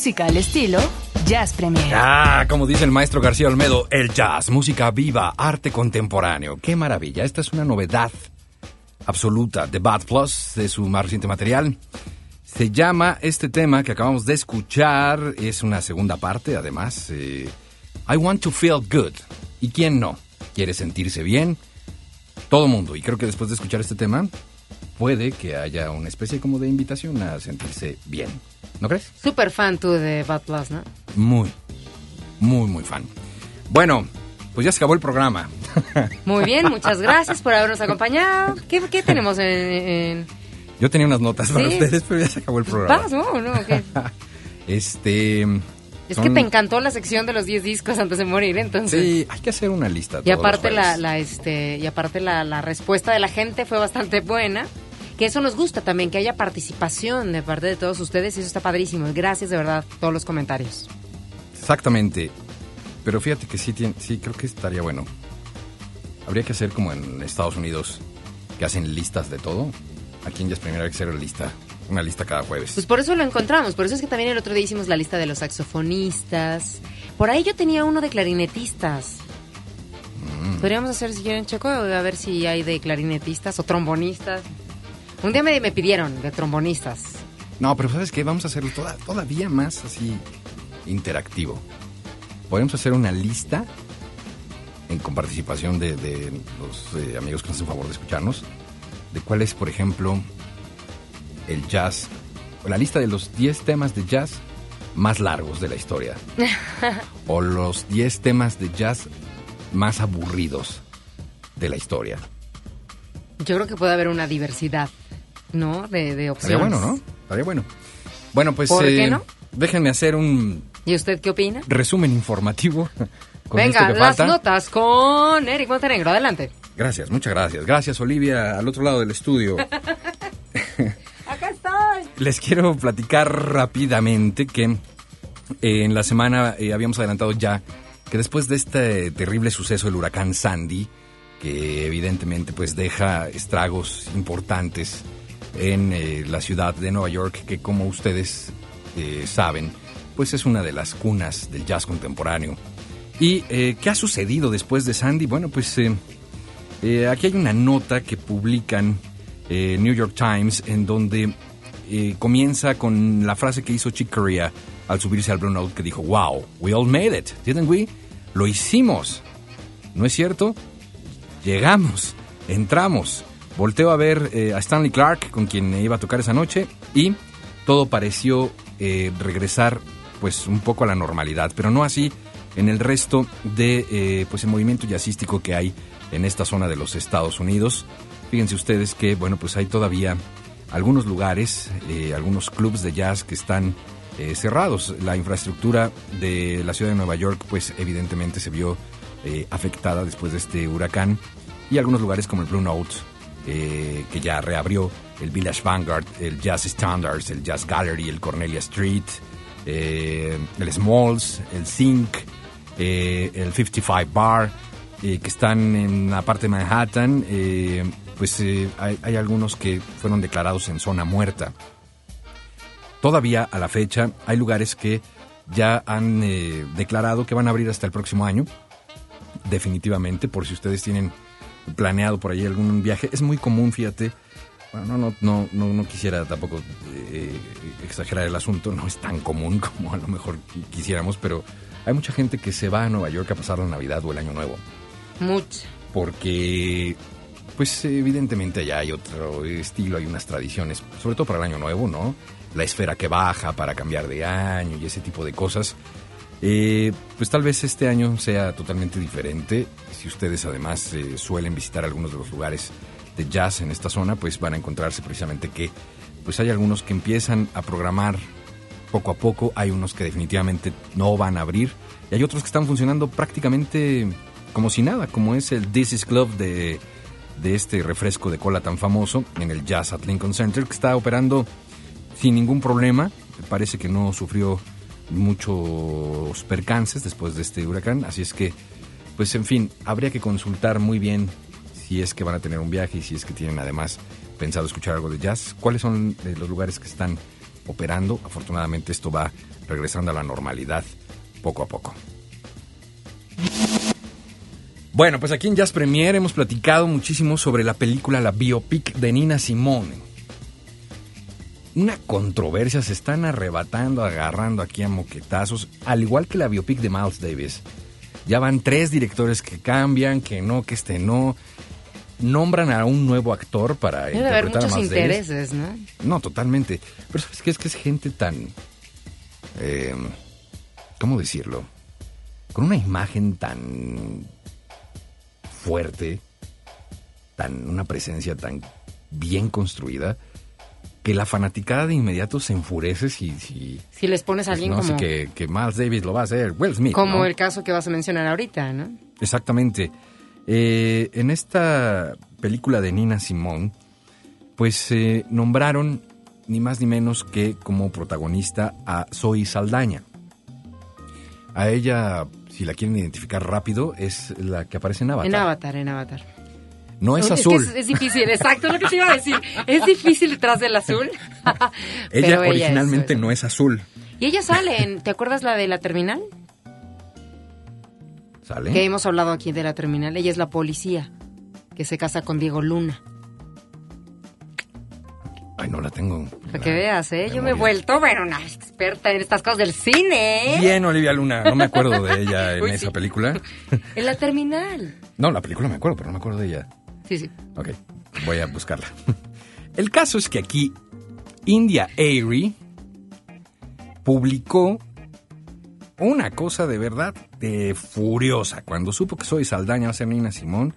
Música al estilo Jazz Premier. Ah, como dice el maestro García Olmedo, el jazz, música viva, arte contemporáneo. Qué maravilla. Esta es una novedad absoluta de Bad Plus, de su más reciente material. Se llama este tema que acabamos de escuchar, es una segunda parte además. Eh, I Want to Feel Good. ¿Y quién no? ¿Quiere sentirse bien? Todo mundo. Y creo que después de escuchar este tema, puede que haya una especie como de invitación a sentirse bien. ¿No crees? Súper fan tú de Bad Plus, ¿no? Muy, muy, muy fan. Bueno, pues ya se acabó el programa. Muy bien, muchas gracias por habernos acompañado. ¿Qué, tenemos en, Yo tenía unas notas para ustedes, pero ya se acabó el programa. ¿Vas, no? no ¿qué? este... Es Son- que te encantó la sección de los 10 discos antes de morir, entonces. Sí, hay que hacer una lista. Y aparte la, este y aparte la, la respuesta de la gente fue bastante buena. Que eso nos gusta también, que haya participación de parte de todos ustedes y eso está padrísimo. Gracias de verdad todos los comentarios. Exactamente. Pero fíjate que sí, tiene, sí, creo que estaría bueno. Habría que hacer como en Estados Unidos, que hacen listas de todo. Aquí en Jazz Premier hay que hacer lista, una lista cada jueves. Pues por eso lo encontramos, por eso es que también el otro día hicimos la lista de los saxofonistas. Por ahí yo tenía uno de clarinetistas. Mm. Podríamos hacer, si quieren, Checo, a ver si hay de clarinetistas o trombonistas. Un día me, me pidieron de trombonistas. No, pero ¿sabes qué? Vamos a hacerlo toda- todavía más así interactivo. Podemos hacer una lista en, con participación de, de los eh, amigos que nos hacen favor de escucharnos, de cuál es, por ejemplo, el jazz, la lista de los 10 temas de jazz más largos de la historia, o los 10 temas de jazz más aburridos de la historia. Yo creo que puede haber una diversidad, ¿no? De, de opciones. Estaría bueno, ¿no? Estaría bueno. Bueno, pues ¿Por qué eh, no? déjenme hacer un ¿Y usted qué opina? resumen informativo. Con Venga, esto que las falta. notas con Eric Montenegro. Adelante. Gracias, muchas gracias. Gracias, Olivia, al otro lado del estudio. Acá estoy. Les quiero platicar rápidamente que eh, en la semana eh, habíamos adelantado ya que después de este terrible suceso del huracán Sandy, que evidentemente pues deja estragos importantes en eh, la ciudad de Nueva York, que como ustedes eh, saben, pues es una de las cunas del jazz contemporáneo. ¿Y eh, qué ha sucedido después de Sandy? Bueno, pues aquí hay una nota que publican New York Times en donde comienza con la frase que hizo Chick Corea al subirse al Blue que dijo, wow, we all made it, didn't we? Lo hicimos. ¿No es cierto? Llegamos, entramos. Volteo a ver eh, a Stanley Clark, con quien iba a tocar esa noche, y todo pareció eh, regresar pues un poco a la normalidad, pero no así en el resto de eh, pues el movimiento jazzístico que hay en esta zona de los Estados Unidos. Fíjense ustedes que bueno pues hay todavía algunos lugares, eh, algunos clubs de jazz que están eh, cerrados. La infraestructura de la ciudad de Nueva York pues evidentemente se vio eh, afectada después de este huracán y algunos lugares como el Blue Note eh, que ya reabrió, el Village Vanguard, el Jazz Standards, el Jazz Gallery, el Cornelia Street, eh, el Smalls, el Zinc, eh, el 55 Bar, eh, que están en la parte de Manhattan, pues hay, algunos que fueron declarados en zona muerta. Todavía a la fecha hay lugares que ya han declarado que van a abrir hasta el próximo año, definitivamente, por si ustedes tienen planeado por ahí algún viaje. Es muy común, fíjate. Bueno, no, no, no, no, quisiera tampoco eh, exagerar el asunto, no es tan común como a lo mejor qui- quisiéramos, pero hay mucha gente que se va a Nueva York a pasar la Navidad o el Año Nuevo, Mucho. porque pues evidentemente allá hay otro estilo, hay unas tradiciones, sobre todo para el Año Nuevo, ¿no? La esfera que baja para cambiar de año y ese tipo de cosas. Eh, pues tal vez este año sea totalmente diferente. Si ustedes además eh, suelen visitar algunos de los lugares de jazz en esta zona, pues van a encontrarse precisamente que pues hay algunos que empiezan a programar poco a poco, hay unos que definitivamente no van a abrir y hay otros que están funcionando prácticamente como si nada, como es el This Is Club de, de este refresco de cola tan famoso en el Jazz at Lincoln Center que está operando sin ningún problema. Parece que no sufrió muchos percances después de este huracán, así es que, pues en fin, habría que consultar muy bien si es que van a tener un viaje y si es que tienen además pensado escuchar algo de jazz. ¿Cuáles son eh, los lugares que están operando? Afortunadamente esto va regresando a la normalidad poco a poco. Bueno, pues aquí en Jazz Premier hemos platicado muchísimo sobre la película La Biopic de Nina Simone una controversia, se están arrebatando, agarrando aquí a moquetazos, al igual que la biopic de Miles Davis. Ya van tres directores que cambian, que no, que este no. Nombran a un nuevo actor para Debe haber interpretar a muchos Miles Davis. intereses, ¿no? No, totalmente. Pero ¿sabes? Es que es gente tan... eh, ¿Cómo decirlo? Con una imagen tan fuerte, tan una presencia tan bien construida, que la fanaticada de inmediato se enfurece si... Si, Si les pones a pues, alguien no, como, si que, que Miles Davis lo va a hacer, Will Smith. como ¿no? el caso que vas a mencionar ahorita, ¿no? Exactamente. Eh, en esta película de Nina Simone, pues eh, nombraron ni más ni menos que como protagonista a Zoe Saldaña. A ella, si la quieren identificar rápido, es la que aparece en Avatar. En Avatar, en Avatar. No es azul. es, es difícil, exacto, lo que te iba a decir. Es difícil detrás del azul. ella originalmente no es azul. Y ella sale en, ¿te acuerdas la de la terminal? ¿Sale? Que hemos hablado aquí de la terminal. Ella es la policía que se casa con Diego Luna. Ay, no la tengo. Para que veas, ¿eh? Yo me he vuelto, bueno, una experta en estas cosas del cine, ¿eh? Bien, Olivia Luna. No me acuerdo de ella en Uy, esa sí. película. En la terminal. No, la película me acuerdo, pero no me acuerdo de ella. Sí, sí. Ok, voy a buscarla. El caso es que aquí India Airy publicó una cosa de verdad de furiosa. Cuando supo que soy Saldaña va a ser Nina Simón,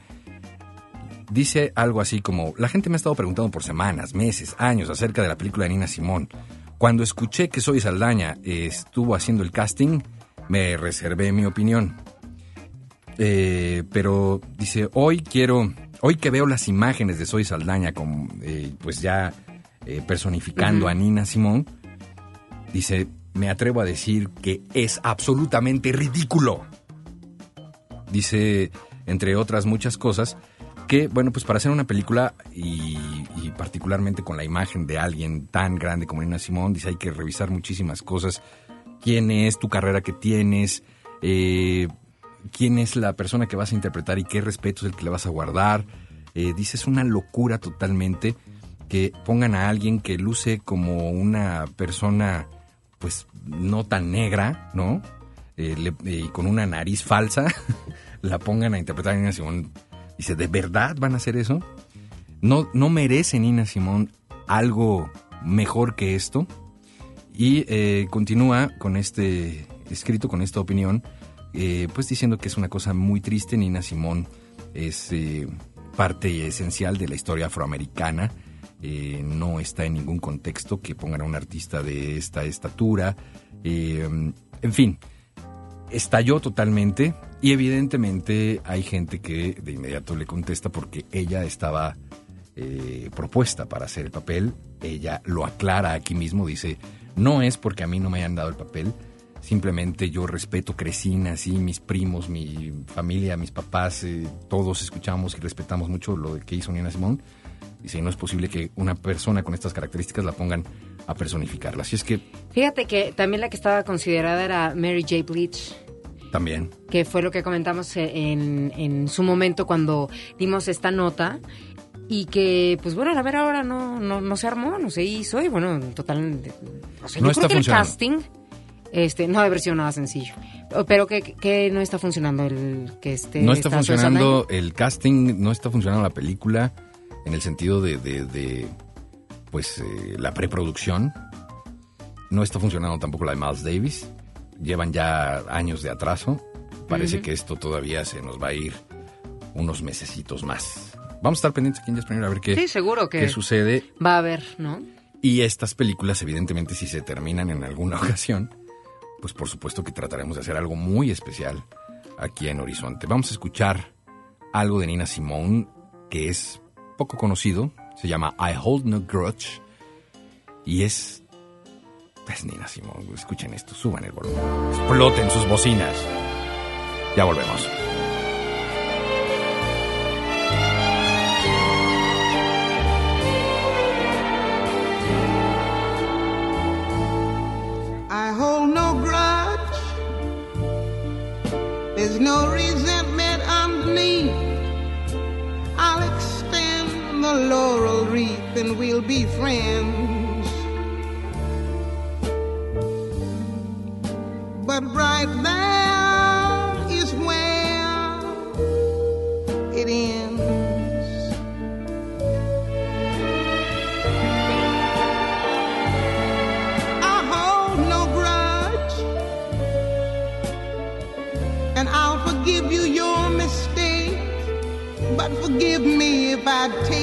dice algo así como, la gente me ha estado preguntando por semanas, meses, años acerca de la película de Nina Simón. Cuando escuché que Soy Saldaña eh, estuvo haciendo el casting, me reservé mi opinión. Eh, pero dice, hoy quiero, hoy que veo las imágenes de Soy Saldaña, como, eh, pues ya eh, personificando a Nina Simón, dice, me atrevo a decir que es absolutamente ridículo. Dice, entre otras muchas cosas, que, bueno, pues para hacer una película y, y particularmente con la imagen de alguien tan grande como Nina Simón, dice, hay que revisar muchísimas cosas. ¿Quién es tu carrera que tienes? Eh, quién es la persona que vas a interpretar y qué respeto es el que le vas a guardar. Eh, dice, es una locura totalmente que pongan a alguien que luce como una persona, pues, no tan negra, ¿no? Eh, eh, y con una nariz falsa, la pongan a interpretar a Nina Simón. Dice, ¿de verdad van a hacer eso? ¿No, no merece Nina Simón algo mejor que esto? Y eh, continúa con este escrito, con esta opinión, eh, pues diciendo que es una cosa muy triste. Nina Simón es eh, parte esencial de la historia afroamericana. Eh, no está en ningún contexto que pongan a un artista de esta estatura. En fin, estalló totalmente y evidentemente hay gente que de inmediato le contesta porque ella estaba propuesta para hacer el papel. Ella lo aclara aquí mismo, dice, no es porque a mí no me hayan dado el papel, simplemente yo respeto, crecí, nací, mis primos, mi familia, mis papás, eh, todos escuchamos y respetamos mucho lo que hizo Nina Simón. Dice, no es posible que una persona con estas características la pongan a personificarla. Así es que Fíjate que también la que estaba considerada era Mary J. Blige. también que fue lo que comentamos en, en su momento cuando dimos esta nota y que pues bueno a ver ahora no no, no se armó no se hizo y bueno en total o sea, No yo creo que el casting este no haber sido nada sencillo pero que, que no está funcionando el que este no está funcionando el casting, no está funcionando la película en el sentido de, de- de, pues eh, la preproducción. No está funcionando tampoco la de Miles Davis. Llevan ya años de atraso. Parece que esto todavía se nos va a ir unos mesecitos más. Vamos a estar pendientes aquí en Jazz Premier a ver qué, sí seguro que qué sucede. va a haber no Y estas películas, evidentemente, si se terminan en alguna ocasión, pues por supuesto que trataremos de hacer algo muy especial aquí en Horizonte. Vamos a escuchar algo de Nina Simone que es poco conocido. Se llama I Hold No Grudge. Y es. Es Nina Simone. Escuchen esto, suban el volumen. Exploten sus bocinas. Ya volvemos. There's no resentment underneath. I'll extend the laurel wreath and we'll be friends. But right there I take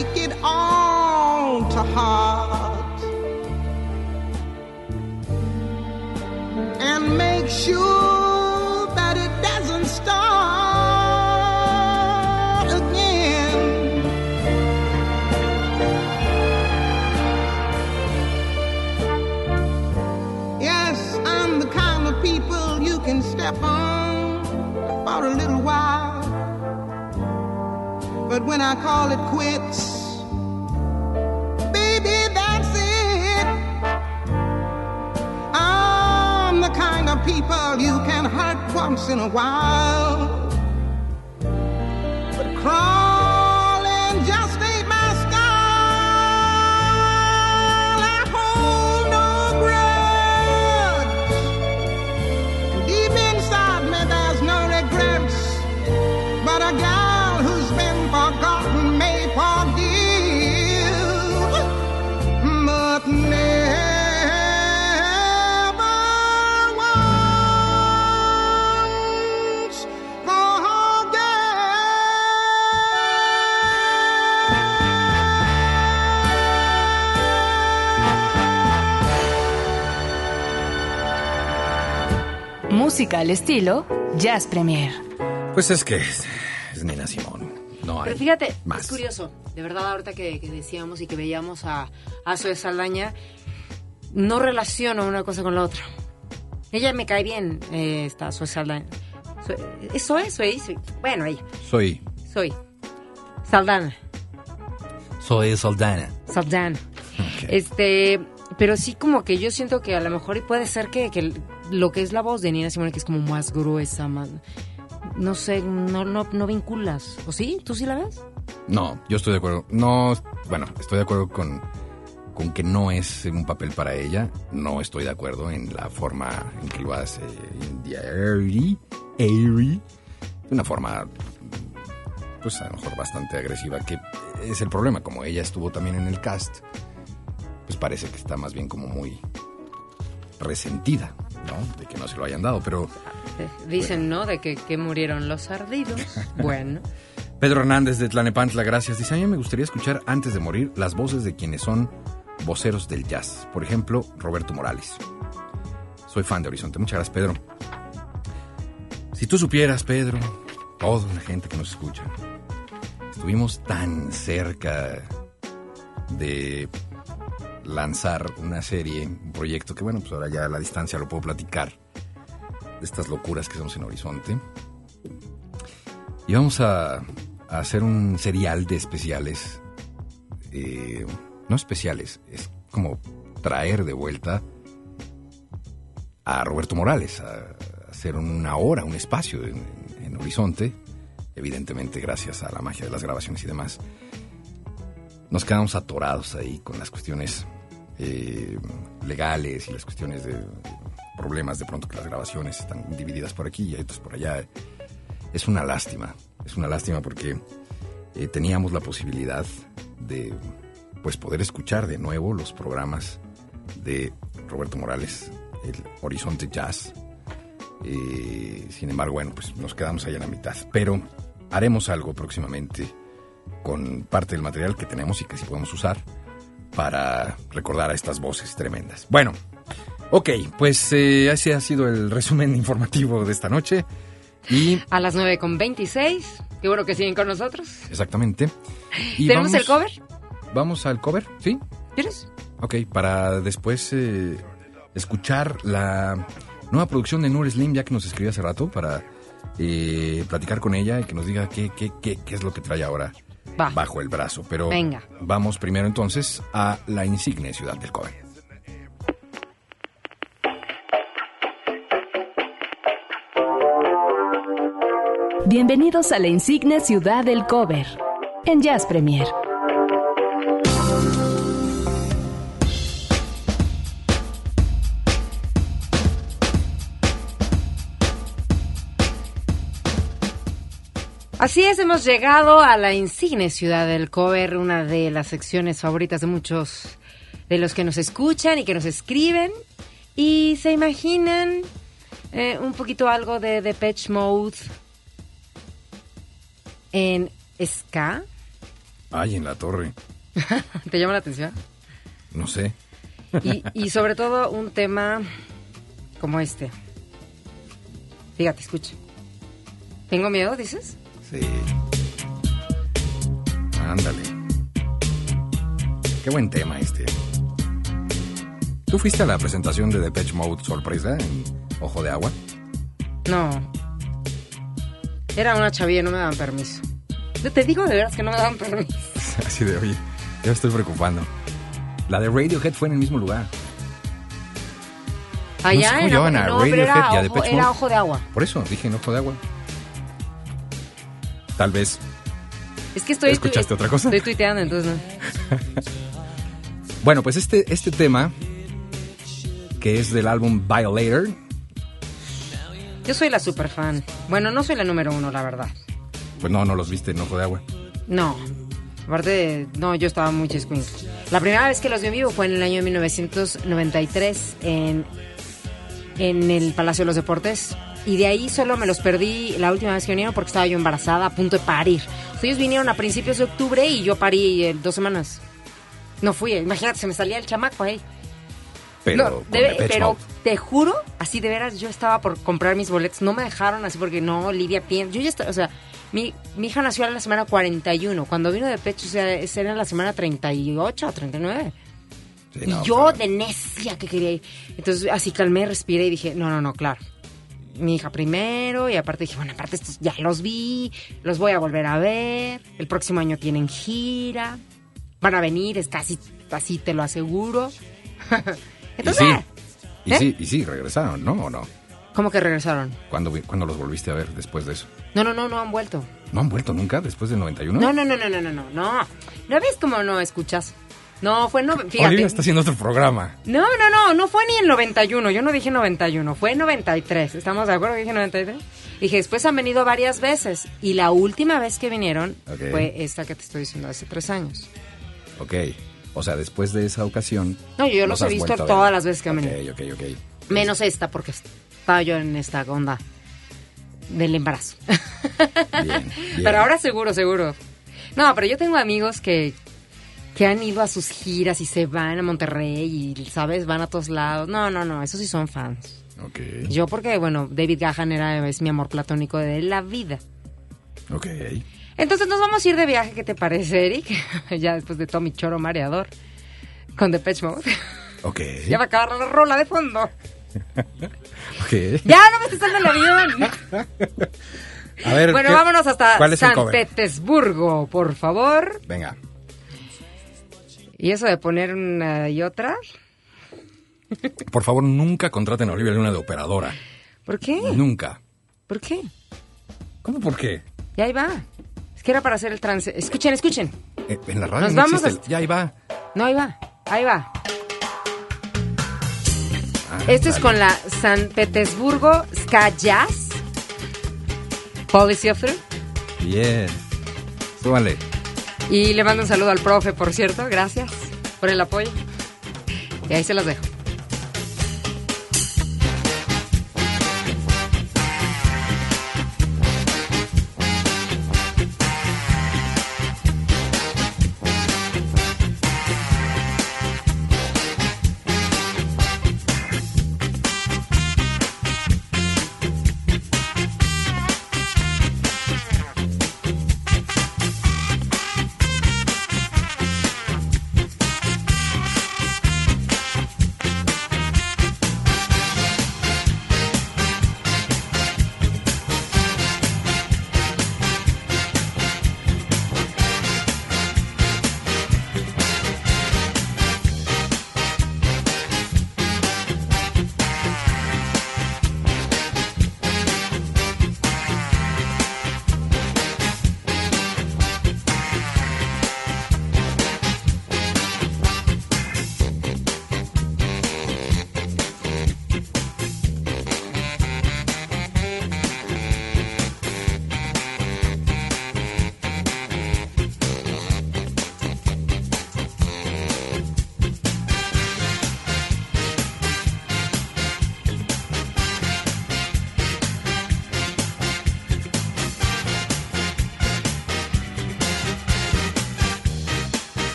But when I call it quits, baby, that's it. I'm the kind of people you can hurt once in a while. But crawling Música al estilo Jazz Premier. Pues es que es, es Nina Simón. No hay Pero fíjate, más. es curioso, de verdad, ahorita que, que decíamos y que veíamos a, a Zoe Saldaña, no relaciono una cosa con la otra. Ella me cae bien, eh, está Zoe Saldaña. Zoe- ¿Es Zoe? Zoe, Zoe. Bueno, ella, Soy, soy. Saldana, soy. Saldana. Ok. Este, pero sí como que yo siento que a lo mejor puede ser que, que lo que es la voz de Nina Simone, que es como más gruesa, más... No sé, no, no, no vinculas. ¿O sí? ¿Tú sí la ves? No, yo estoy de acuerdo. No, bueno, estoy de acuerdo con, con que no es un papel para ella. No estoy de acuerdo en la forma en que lo hace India Airy. Airy. De una forma, pues a lo mejor bastante agresiva, que es el problema. Como ella estuvo también en el cast, pues parece que está más bien como muy resentida, ¿no? De que no se lo hayan dado, pero... Dicen, ¿no? De que, que murieron los ardidos. Bueno. Pedro Hernández de Tlanepantla, gracias. Dice, a mí me gustaría escuchar antes de morir las voces de quienes son voceros del jazz. Por ejemplo, Roberto Morales. Soy fan de Horizonte. Muchas gracias, Pedro. Si tú supieras, Pedro, toda la gente que nos escucha, estuvimos tan cerca de lanzar una serie, un proyecto que, bueno, pues ahora ya a la distancia lo puedo platicar, de estas locuras que somos en Horizonte. Y vamos a, hacer un serial de especiales. eh, no especiales, es como traer de vuelta a Roberto Morales, a, hacer una hora, un espacio en Horizonte, evidentemente gracias a la magia de las grabaciones y demás. Nos quedamos atorados ahí con las cuestiones eh, legales y las cuestiones de problemas de pronto que las grabaciones están divididas por aquí y otras por allá. Es una lástima, es una lástima porque eh, teníamos la posibilidad de pues poder escuchar de nuevo los programas de Roberto Morales, el Horizonte Jazz. Eh, sin embargo, bueno, pues nos quedamos ahí a la mitad. Pero haremos algo próximamente con parte del material que tenemos y que sí podemos usar para recordar a estas voces tremendas. Bueno, ok, pues eh, ese ha sido el resumen informativo de esta noche. Y A las 9 con 26. Qué bueno que siguen con nosotros. exactamente. Y ¿Tenemos vamos- el cover? Vamos al cover, ¿sí? ¿Quieres? Ok, para después eh, escuchar la nueva producción de Nur Slim, ya que nos escribió hace rato, para eh, platicar con ella y que nos diga qué, qué, qué, qué es lo que trae ahora Va. bajo el brazo. Pero Venga. vamos primero entonces a la insigne ciudad del cover. Bienvenidos a la insigne ciudad del cover en Jazz Premier. Así es, hemos llegado a la insigne ciudad del cover, una de las secciones favoritas de muchos de los que nos escuchan y que nos escriben. Y se imaginan eh, un poquito algo de Depeche Mode en ska. Ay, en la torre. ¿Te llama la atención? No sé. Y, y sobre todo un tema como este. Fíjate, escucha. ¿Tengo miedo, dices? Sí. Ándale. Qué buen tema este. ¿Tú fuiste a la presentación de Depeche Mode sorpresa en Ojo de Agua? No. Era una chavilla, no me daban permiso. Yo te digo de veras que no me daban permiso. Así de, oye, ya me estoy preocupando. La de Radiohead fue en el mismo lugar. Allá en llamaban a no, Radiohead era, y a Depeche era Mode. ojo de agua. Por eso dije en Ojo de Agua. Tal vez. Es que estoy... ¿Escuchaste otra cosa? Estoy tuiteando, entonces no. Bueno, pues este, este tema, que es del álbum Violator, Yo soy la super fan. Bueno, no soy la número uno, la verdad. pues no, no los viste en Ojo de Agua. No. Aparte, no, yo estaba muy chiscuincle. La primera vez que los vi en vivo fue en el año 1993 en, en el Palacio de los Deportes. Y de ahí solo me los perdí la última vez que vinieron porque estaba yo embarazada, a punto de parir. O sea, ellos vinieron a principios de octubre y yo parí en dos semanas. No fui, imagínate, se me salía el chamaco ahí. Pero, No, pero te juro, así de veras, yo estaba por comprar mis boletos. No me dejaron así porque no, Lidia piensa. Yo ya estaba, o sea, mi, mi hija nació en la semana 41. Cuando vino de pecho, o sea, era la semana 38 o 39. Sí, y yo de necia que quería ir. Entonces, así calmé, respiré y dije, no, no, no, claro. Mi hija primero y aparte dije, bueno, aparte estos ya los vi, los voy a volver a ver. El próximo año tienen gira. Van a venir, es casi, así te lo aseguro. Y Entonces, y ¿eh? sí, y sí, regresaron, ¿no? ¿O no? ¿Cómo que regresaron? ¿Cuándo, cuándo los volviste a ver después de eso? No, no, no, no han vuelto. ¿No han vuelto nunca después del 91? No, no, no, no, no, no, no, no. ¿No ves cómo no escuchas? No, fue no, fíjate. Olivia está haciendo otro programa. No, no, no, no fue ni en 91. Yo no dije 91, fue en 93. ¿Estamos de acuerdo que dije 93? Dije, después han venido varias veces. Y la última vez que vinieron fue esta que te estoy diciendo hace tres años. Ok. O sea, después de esa ocasión. No, yo los he visto todas las veces que han venido. Ok, ok, ok. Menos esta, porque estaba yo en esta onda del embarazo. Bien, bien. Pero ahora seguro, seguro. No, pero yo tengo amigos que, que han ido a sus giras y se van a Monterrey y, ¿sabes? Van a todos lados. No, no, no, esos sí son fans. Ok, Yo porque, bueno, David Gahan era, es mi amor platónico de la vida. ok. Entonces nos vamos a ir de viaje, ¿qué te parece, Eric? ya después de Tommy Choro Mareador con Depeche Mode. Ok. ya va a acabar la rola de fondo. Ok. ¡Ya no me estés dando el avión! A ver. bueno, ¿qué- vámonos hasta ¿Cuál es el San? Petersburgo, por favor. Venga. Y eso de poner una y otra, Por favor, nunca contraten a Olivia Luna de operadora. ¿por qué? Nunca. ¿Por qué? ¿Cómo por qué? Y ahí va. Es que era para hacer el trance. Escuchen, escuchen. Eh, En la radio Nos no vamos existe el- hasta- Ya ahí va. No, ahí va. Ahí va. Ah, Esto es con la San Petersburgo Ska Jazz. Policy of Truth. Bien. Súbale. Y le mando un saludo al profe, por cierto. Gracias por el apoyo. Y ahí se los dejo.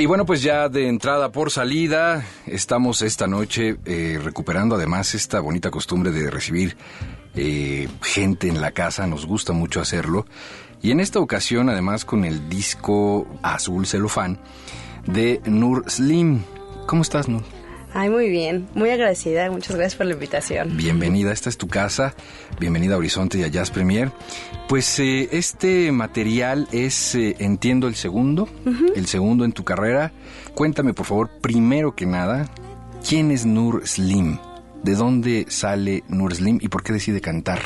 Y bueno, pues ya de entrada por salida, estamos esta noche eh, recuperando además esta bonita costumbre de recibir eh, gente en la casa, nos gusta mucho hacerlo. Y en esta ocasión, además, con el disco Azul Celofán de Nur Slim. ¿Cómo estás, Nur? Ay, muy bien, muy agradecida, muchas gracias por la invitación. Bienvenida, esta es tu casa, bienvenida a Horizonte y a Jazz Premier. Pues eh, este material es, eh, entiendo, el segundo, el segundo en tu carrera. Cuéntame, por favor, primero que nada, ¿quién es Nur Slim? ¿De dónde sale Nur Slim y por qué decide cantar?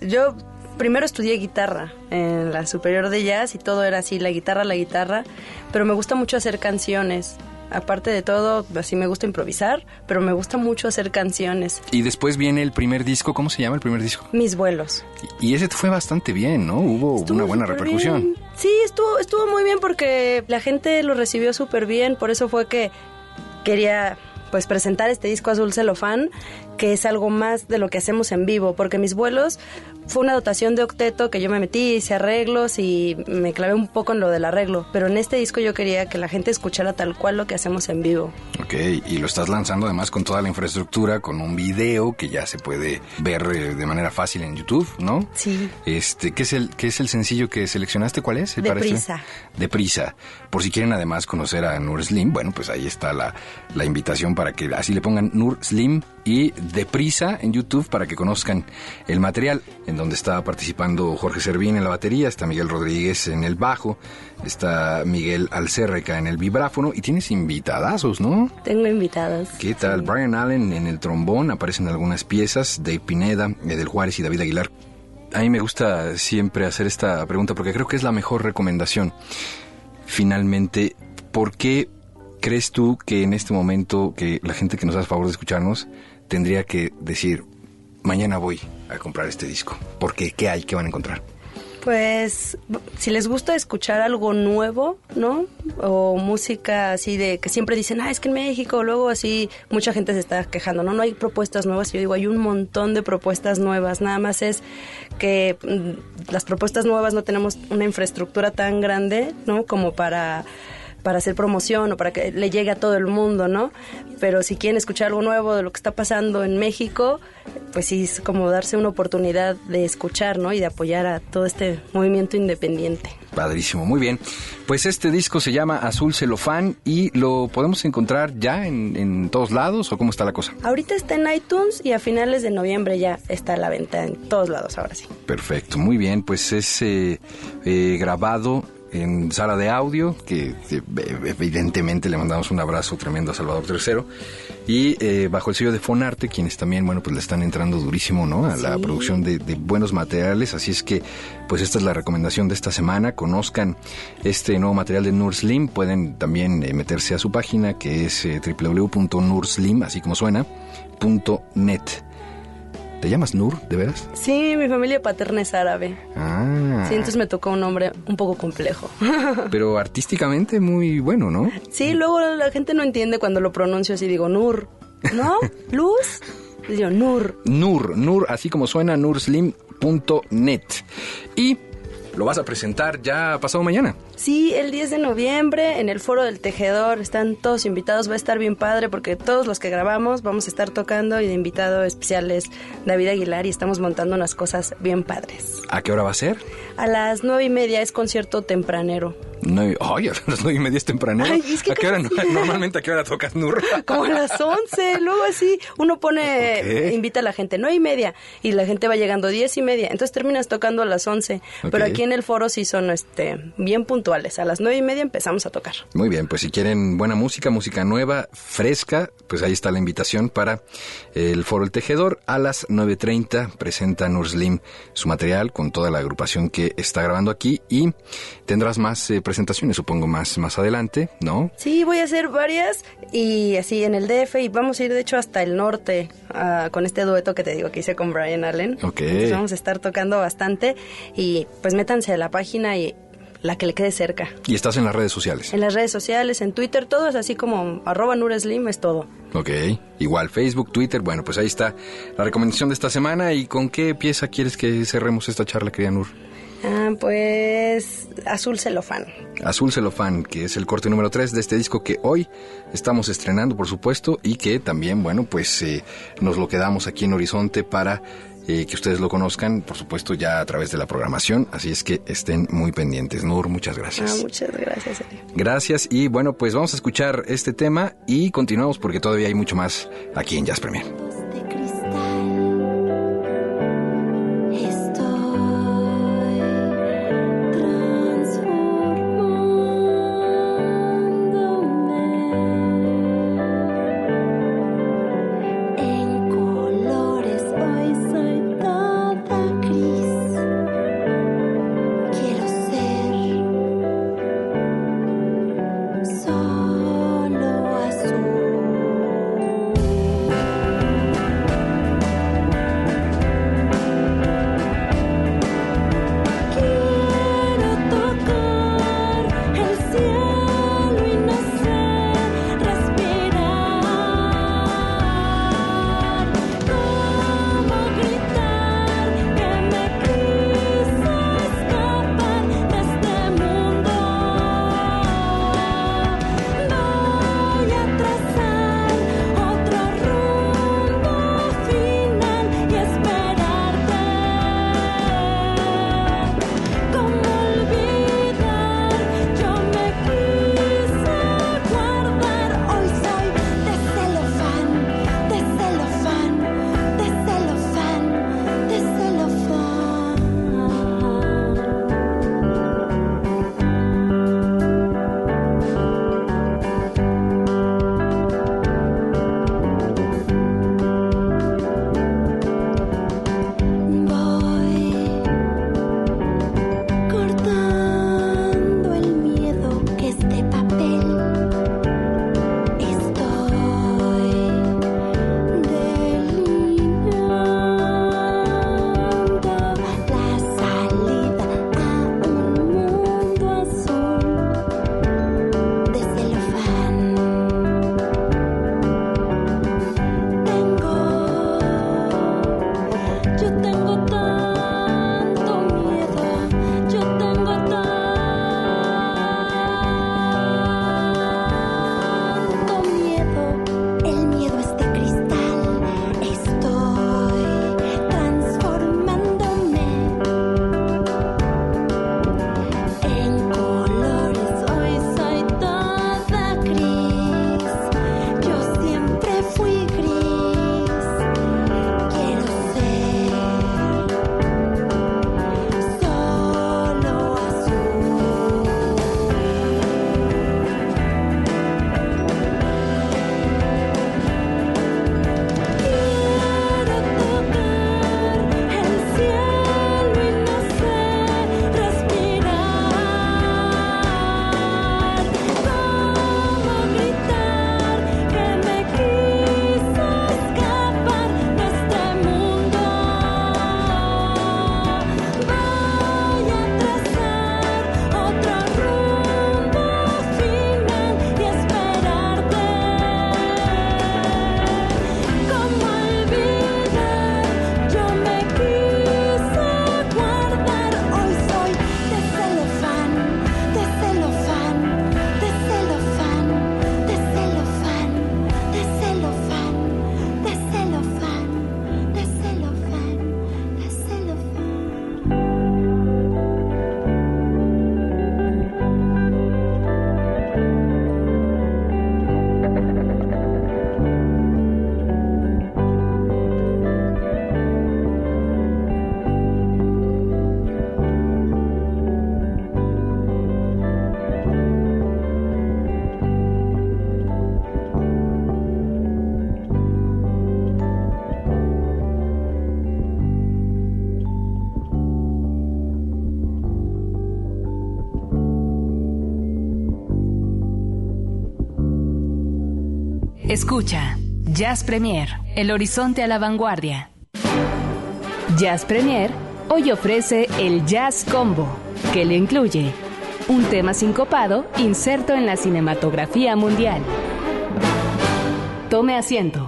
Yo primero estudié guitarra en la superior de jazz y todo era así, la guitarra, la guitarra, pero me gusta mucho hacer canciones. Aparte de todo, así me gusta improvisar, pero me gusta mucho hacer canciones. Y después viene el primer disco, ¿cómo se llama el primer disco? Mis vuelos. Y ese fue bastante bien, ¿no? Hubo Estuvo una buena repercusión. bien. Sí, estuvo, estuvo muy bien porque la gente lo recibió súper bien, por eso fue que quería pues presentar este disco Azul Celofán, que es algo más de lo que hacemos en vivo, porque mis vuelos fue una dotación de octeto que yo me metí, hice arreglos y me clavé un poco en lo del arreglo, pero en este disco yo quería que la gente escuchara tal cual lo que hacemos en vivo. Ok, y lo estás lanzando además con toda la infraestructura, con un video que ya se puede ver eh, de manera fácil en YouTube, ¿no? Sí. Este, ¿qué es el, qué es el sencillo que seleccionaste? ¿Cuál es? Deprisa. Deprisa. Por si quieren además conocer a Nur Slim, bueno, pues ahí está la, la invitación para que así le pongan Nur Slim y Deprisa en YouTube para que conozcan el material en donde está participando Jorge Servín en la batería, está Miguel Rodríguez en el bajo, está Miguel Alcérreca en el vibráfono y tienes invitadazos, ¿no? Tengo invitados. ¿Qué tal? Brian Allen en el trombón, aparecen algunas piezas, Dave Pineda, Edel Juárez y David Aguilar. A mí me gusta siempre hacer esta pregunta porque creo que es la mejor recomendación. Finalmente, ¿por qué crees tú que en este momento que la gente que nos hace favor de escucharnos tendría que decir, mañana voy a comprar este disco? ¿Por qué? ¿Qué hay? ¿Qué van a encontrar? Pues si les gusta escuchar algo nuevo, ¿no? O música así de que siempre dicen, ah, es que en México, luego así mucha gente se está quejando, ¿no? No hay propuestas nuevas. Yo digo, hay un montón de propuestas nuevas. Nada más es que mm, las propuestas nuevas no tenemos una infraestructura tan grande, ¿no? Como para para hacer promoción o para que le llegue a todo el mundo, ¿no? Pero si quieren escuchar algo nuevo de lo que está pasando en México, pues sí es como darse una oportunidad de escuchar, ¿no? Y de apoyar a todo este movimiento independiente. Padrísimo, muy bien. Pues este disco se llama Azul Celofán y lo podemos encontrar ya en, en todos lados o cómo está la cosa. Ahorita está en iTunes y a finales de noviembre ya está a la venta en todos lados, ahora sí. Perfecto, muy bien. Pues es eh, eh, grabado en sala de audio, que eh, evidentemente le mandamos un abrazo tremendo a Salvador III, y eh, bajo el sello de Fonarte, quienes también, bueno, pues le están entrando durísimo, ¿no? A la Sí. producción de, de buenos materiales, así es que, pues esta es la recomendación de esta semana, conozcan este nuevo material de Nur Slim, pueden también eh, meterse a su página, que es eh, www.nurslim, así como suena, punto net. ¿Te llamas Nur, de veras? Sí, mi familia paterna es árabe. Ah, Sí, entonces me tocó un nombre un poco complejo. pero artísticamente muy bueno, ¿no? Sí, luego la gente no entiende cuando lo pronuncio así, digo Nur. ¿No? ¿Luz? Digo Nur. Nur, Nur, así como suena, nurslim.net. Y lo vas a presentar ya pasado mañana. Sí, el 10 de noviembre en el Foro del Tejedor están todos invitados, va a estar bien padre porque todos los que grabamos vamos a estar tocando y de invitado especial es David Aguilar y estamos montando unas cosas bien padres. ¿A qué hora va a ser? A las nueve y media es concierto tempranero. Ay, a las nueve y media es tempranero. Ay, es que ¿A qué hora, casi- normalmente a qué hora tocas, Nur? Como a las 11, luego así, uno pone, invita a la gente, nueve y media, y la gente va llegando diez y media, entonces terminas tocando a las 11, pero Ok. aquí en el foro sí son este, bien puntuales, a las nueve y media empezamos a tocar. Muy bien, pues si quieren buena música, música nueva, fresca, pues ahí está la invitación para el Foro El Tejedor. A las 9.30 presenta Nur Slim su material con toda la agrupación que está grabando aquí y tendrás más eh, presentaciones, supongo, más, más adelante, ¿no? Sí, voy a hacer varias y así en el DF y vamos a ir de hecho hasta el norte ah, con este dueto que te digo que hice con Brian Allen. Ok. Entonces vamos a estar tocando bastante y pues métanse a la página y la que le quede cerca. Y estás en las redes sociales. En las redes sociales, en Twitter, todo es así como arroba Nureslim, es todo. Ok, igual Facebook, Twitter, bueno, pues ahí está la recomendación de esta semana. ¿Y con qué pieza quieres que cerremos esta charla, querida Nur? Ah, pues Azul Celofán. Azul Celofán, que es el corte número 3 de este disco que hoy estamos estrenando, por supuesto, y que también, bueno, pues eh, nos lo quedamos aquí en Horizonte para eh, que ustedes lo conozcan, por supuesto, ya a través de la programación. Así es que estén muy pendientes. Nur, muchas Ah, gracias. muchas gracias. Eli. Gracias y bueno, pues vamos a escuchar este tema y continuamos porque todavía hay mucho más aquí en Jazz Premier. Escucha Jazz Premier, el horizonte a la vanguardia. Jazz Premier hoy ofrece el Jazz Combo, que le incluye un tema sincopado inserto en la cinematografía mundial. Tome asiento.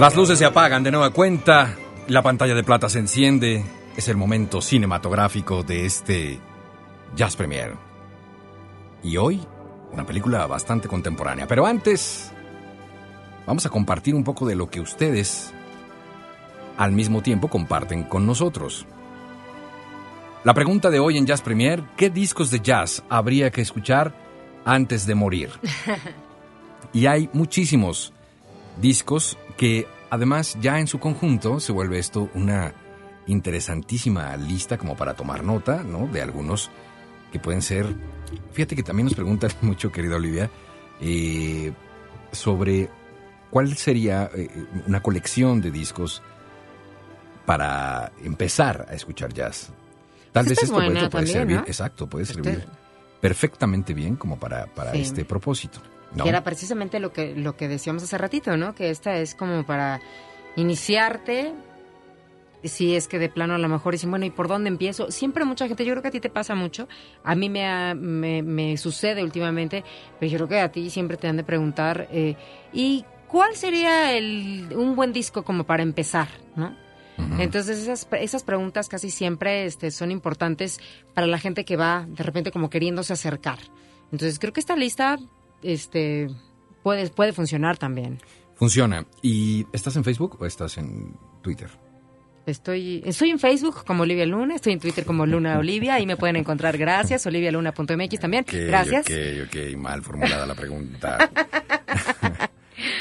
Las luces se apagan de nueva cuenta, la pantalla de plata se enciende, es el momento cinematográfico de este Jazz Premier. Y hoy, una película bastante contemporánea. Pero antes, vamos a compartir un poco de lo que ustedes al mismo tiempo comparten con nosotros. La pregunta de hoy en Jazz Premier, ¿qué discos de jazz habría que escuchar antes de morir? Y hay muchísimos discos que además ya en su conjunto se vuelve esto una interesantísima lista como para tomar nota, ¿no? De algunos que pueden ser... Fíjate que también nos preguntan mucho, querida Olivia, eh, sobre cuál sería eh, una colección de discos para empezar a escuchar jazz. Tal Esta vez es esto puede, puede también, servir, ¿no? exacto, puede Este- servir perfectamente bien como para, para Sí. este propósito. ¿No? Que era precisamente lo que, lo que decíamos hace ratito, ¿no? Que esta es como para iniciarte. Si es que de plano a lo mejor dicen, bueno, ¿y por dónde empiezo? Siempre mucha gente, yo creo que a ti te pasa mucho, a mí me, ha- me, me sucede últimamente, pero yo creo que a ti siempre te han de preguntar, eh, ¿y cuál sería el, un buen disco como para empezar, no? Entonces esas, esas preguntas casi siempre este, son importantes para la gente que va de repente como queriéndose acercar. Entonces creo que esta lista este, puede, puede funcionar también. Funciona. ¿Y estás en Facebook o estás en Twitter? Estoy, estoy en Facebook como Olivia Luna, estoy en Twitter como Luna Olivia, ahí me pueden encontrar. Gracias, olivialuna.mx también. Ok, Gracias. Ok, ok, mal formulada la pregunta.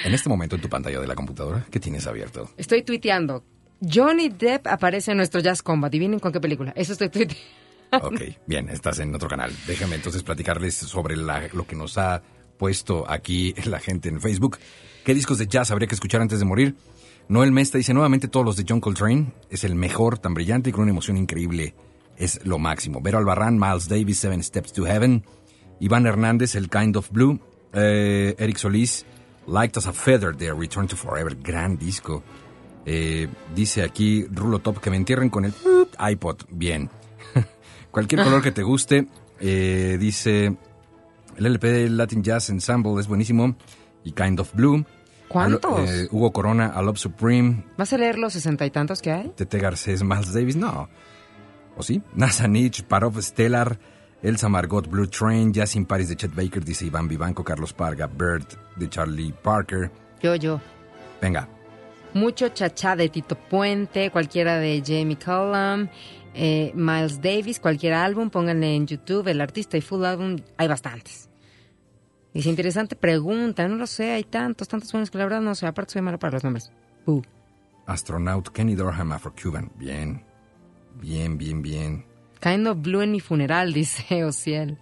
en este momento en tu pantalla de la computadora, ¿qué tienes abierto? Estoy tuiteando. Johnny Depp aparece en nuestro Jazz Combat. Adivinen con qué película. Eso estoy tuiteando. Ok, bien, estás en otro canal. Déjame entonces platicarles sobre la- lo que nos ha puesto aquí la gente en Facebook. ¿Qué discos de jazz habría que escuchar antes de morir? Noel Mesta dice nuevamente todos los de John Coltrane. Es el mejor, tan brillante y con una emoción increíble. Es lo máximo. Vero Albarrán, Miles Davis, Seven Steps to Heaven. Iván Hernández, El Kind of Blue. Eh, Eric Solís, Light as a Feather de Return to Forever. Gran disco. Eh, dice aquí Rulo Top que me entierren con el iPod. Bien. Cualquier color que te guste. Eh, dice el LP de Latin Jazz Ensemble es buenísimo. Y Kind of Blue. ¿Cuántos? Eh, Hugo Corona, A Love Supreme. ¿Vas a leer los sesenta y tantos que hay? Tete Garcés, Miles Davis, no. ¿O sí? NASA Nietzsche, Parov Stellar, Elsa Margot, Blue Train, Jazz in Paris de Chet Baker, dice Iván Vivanco, Carlos Parga, Bird de Charlie Parker. Yo, yo. Venga, Mucho chachá de Tito Puente, cualquiera de Jamie Cullum, eh, Miles Davis, cualquier álbum, pónganle en YouTube el artista y full álbum, hay bastantes. Dice, interesante pregunta, no lo sé, hay tantos, tantos buenos que la verdad no sé, aparte soy malo para los nombres. Uh. Astronaut Kenny Dorham, Afro-Cuban. Bien, bien, bien, bien. Kind of Blue en mi funeral, dice Ociel.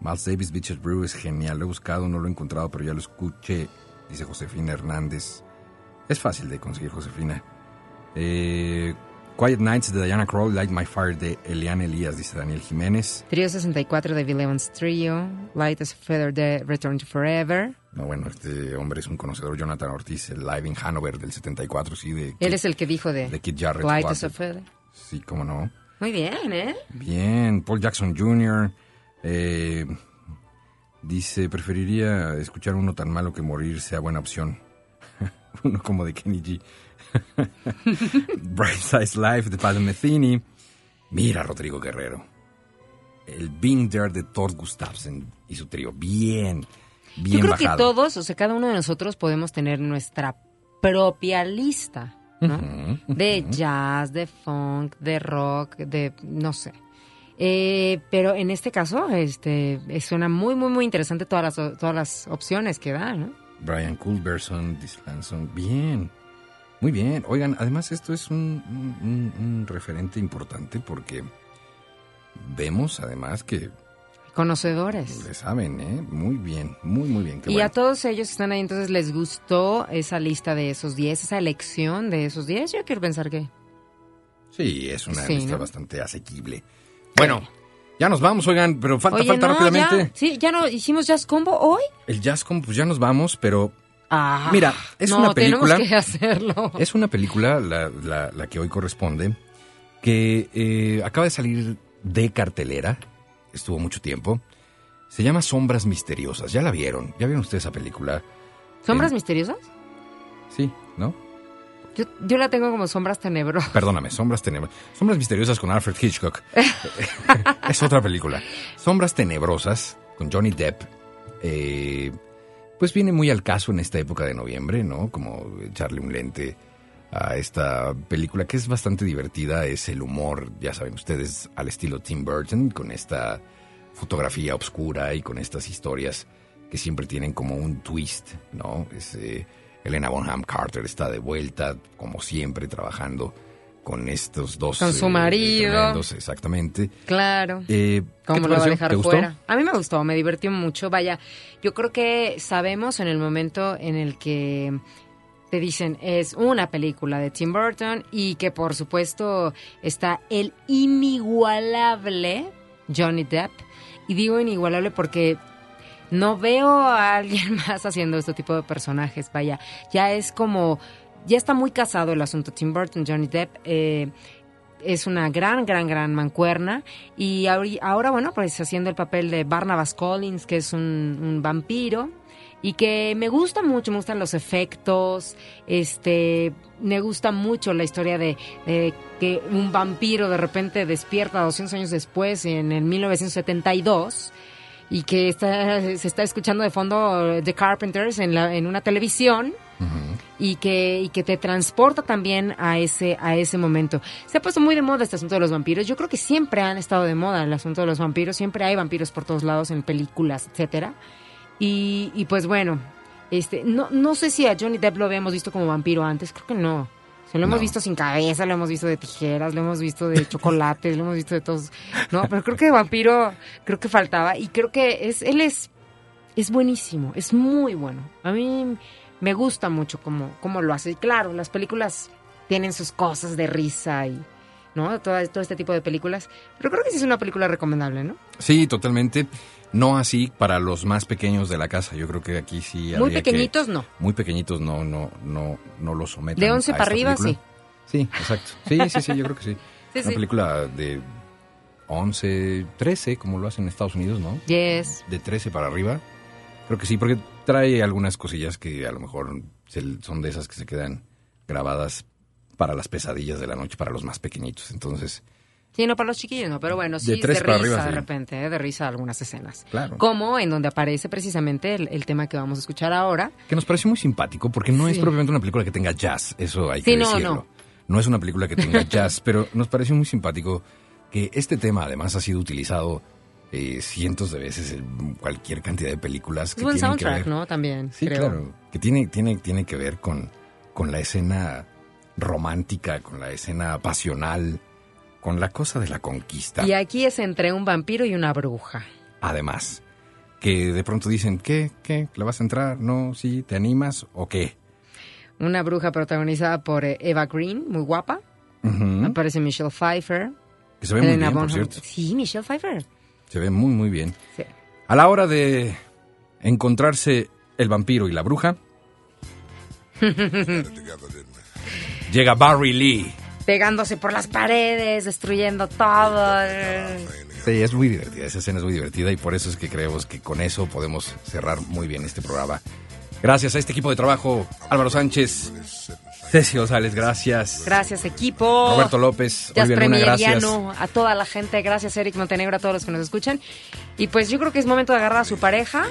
Miles Davis, Beaches Brew es genial. Lo he buscado, no lo he encontrado, pero ya lo escuché, dice Josefina Hernández. Es fácil de conseguir, Josefina. Eh, Quiet Nights de Diana Krall, Light My Fire de Eliane Elías, dice Daniel Jiménez. Trio 64 de Bill Evans Trio, Light as a Feather de Return to Forever. No, bueno, este hombre es un conocedor, Jonathan Ortiz, el Live in Hanover del 74, sí, de, Él es el que dijo de de Kid Jarrett. Light as a. Feather. Sí, cómo no. Muy bien, ¿eh? Bien, Paul Jackson Jr. eh, dice, preferiría escuchar uno tan malo que morir sea buena opción. uno como de Kenny G. Bright Size Life de Padre Metheny. Mira, Rodrigo Guerrero. El Being There de Thor Gustafsson y su trío. Bien, bien Yo creo bajado. que todos, o sea, cada uno de nosotros podemos tener nuestra propia lista, De jazz, de funk, de rock, de no sé. Eh, pero en este caso, este, eh, suena muy, muy, muy interesante todas las, todas las opciones que da, ¿no? Brian Culberson, Dislanson. Bien. Muy bien. Oigan, además esto es un, un- un- un referente importante porque vemos además que Conocedores. Le saben, ¿eh? Muy bien, muy, muy bien. Qué y bueno. a todos ellos que están ahí, entonces, ¿les gustó esa lista de esos 10, esa elección de esos 10? Yo quiero pensar que... Sí, es una Sí, lista ¿no? bastante asequible. Bueno, ya nos vamos, oigan, pero falta, Oye, falta no, rápidamente. ya, sí, ya no hicimos Jazz Combo hoy. El Jazzcom, pues ya nos vamos, pero Ah, Mira, es no, una película- tenemos que hacerlo. es una película, la, la- la que hoy corresponde, que eh, acaba de salir de cartelera, estuvo mucho tiempo. Se llama Sombras Misteriosas. ¿Ya la vieron? ¿Ya vieron ustedes esa película? ¿Sombras Eh, misteriosas? Sí, ¿no? Yo, yo la tengo como sombras tenebrosas. Perdóname, Sombras Tenebrosas. Sombras Misteriosas con Alfred Hitchcock. es otra película. Sombras Tenebrosas con Johnny Depp. eh, pues viene muy al caso en esta época de noviembre, ¿no? Como echarle un lente a esta película que es bastante divertida. Es el humor, ya saben ustedes, al estilo Tim Burton, con esta fotografía oscura y con estas historias que siempre tienen como un twist, ¿no? Es, Elena Bonham Carter está de vuelta, como siempre, trabajando con estos dos. Con su eh, marido. tremendos, exactamente. Claro. Eh, ¿qué ¿Cómo lo va a dejar ¿Te gustó? fuera? A mí me gustó, me divirtió mucho. Vaya, yo creo que sabemos en el momento en el que te dicen es una película de Tim Burton y que por supuesto está el inigualable Johnny Depp. Y digo inigualable porque no veo a alguien más haciendo este tipo de personajes. Vaya, ya es como, ya está muy casado el asunto. Tim Burton, Johnny Depp. eh, es una gran, gran, gran mancuerna. Y ahora, bueno, pues haciendo el papel de Barnabas Collins, que es un, vampiro. Y que me gusta mucho, me gustan los efectos, este, me gusta mucho la historia de, que un vampiro de repente despierta 200 años después, en el 1972, y que está, se está escuchando de fondo The Carpenters en, la, en una televisión y que, y que te transporta también a ese, a ese momento. Se ha puesto muy de moda este asunto de los vampiros. Yo creo que siempre han estado de moda el asunto de los vampiros. Siempre hay vampiros por todos lados en películas, etcétera. Y, y pues bueno, este, no, no sé si a Johnny Depp lo habíamos visto como vampiro antes, creo que no. Se lo hemos visto sin cabeza, lo hemos visto de tijeras, lo hemos visto de chocolates, lo hemos visto de todos. No, pero creo que de vampiro, creo que faltaba. Y creo que es, él es, es buenísimo, es muy bueno. A mí me gusta mucho cómo, cómo lo hace. Y claro, las películas tienen sus cosas de risa y, ¿no? Todo, todo este tipo de películas. Pero creo que sí es una película recomendable, ¿no? Sí, totalmente. No así para los más pequeños de la casa. Yo creo que aquí sí Muy que- pequeñitos, no. Muy pequeñitos no, no, no, no los someten. De 11 a para esta arriba, película. Sí, exacto. Sí, sí, sí, yo creo que sí. Sí, Una sí. película de 11, 13, como lo hacen en Estados Unidos, ¿no? Yes. De 13 para arriba. Creo que sí, porque trae algunas cosillas que a lo mejor son de esas que se quedan grabadas para las pesadillas de la noche, para los más pequeñitos. Entonces, Sí, no para los chiquillos, no, pero bueno, sí De de, tres para risa arriba, de repente, ¿eh? de risa algunas escenas. Claro. Como en donde aparece precisamente el, el tema que vamos a escuchar ahora. que nos pareció muy simpático, porque no es propiamente una película que tenga jazz, eso hay Sí, que no, decirlo. no. No es una película que tenga jazz, pero nos pareció muy simpático que este tema además ha sido utilizado eh, cientos de veces en cualquier cantidad de películas Es que buen tienen que soundtrack, ver. ¿no? También, Sí, creo. claro, que tiene, tiene, tiene que ver con, con la escena romántica, con la escena pasional, con la cosa de la conquista. Y aquí es entre un vampiro y una bruja. Además, que de pronto dicen, ¿qué? ¿Qué? ¿La vas a entrar? ¿No? ¿Sí? ¿Te animas? ¿O qué? Una bruja protagonizada por eh, Eva Green, muy guapa. Ujú. Aparece Michelle Pfeiffer. Que se ve muy bien, por cierto. Sí, Michelle Pfeiffer. Se ve muy, muy bien. Sí. A la hora de encontrarse el vampiro y la bruja, llega Barry Lee. Pegándose por las paredes, destruyendo todo. Sí, es muy divertida, esa escena es muy divertida y por eso es que creemos que con eso podemos cerrar muy bien este programa. Gracias a este equipo de trabajo, Álvaro Sánchez, Ceci González, gracias. Gracias, equipo. Roberto López, Oliver Luna, gracias. A toda la gente, gracias Eric Montenegro, a todos los que nos escuchan. Y pues yo creo que es momento de agarrar a su pareja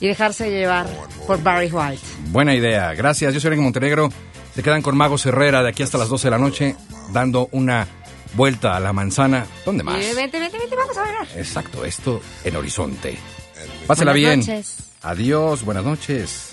y dejarse llevar por Barry White. Buena idea, gracias. Yo soy Eric Montenegro. Se quedan con Magos Herrera de aquí hasta las 12 de la noche, dando una vuelta a la manzana. ¿Dónde más? Y vente, vente, vente, vamos a ver. Exacto, esto en Horizonte. Pásela Buenas bien. noches. Adiós, buenas noches.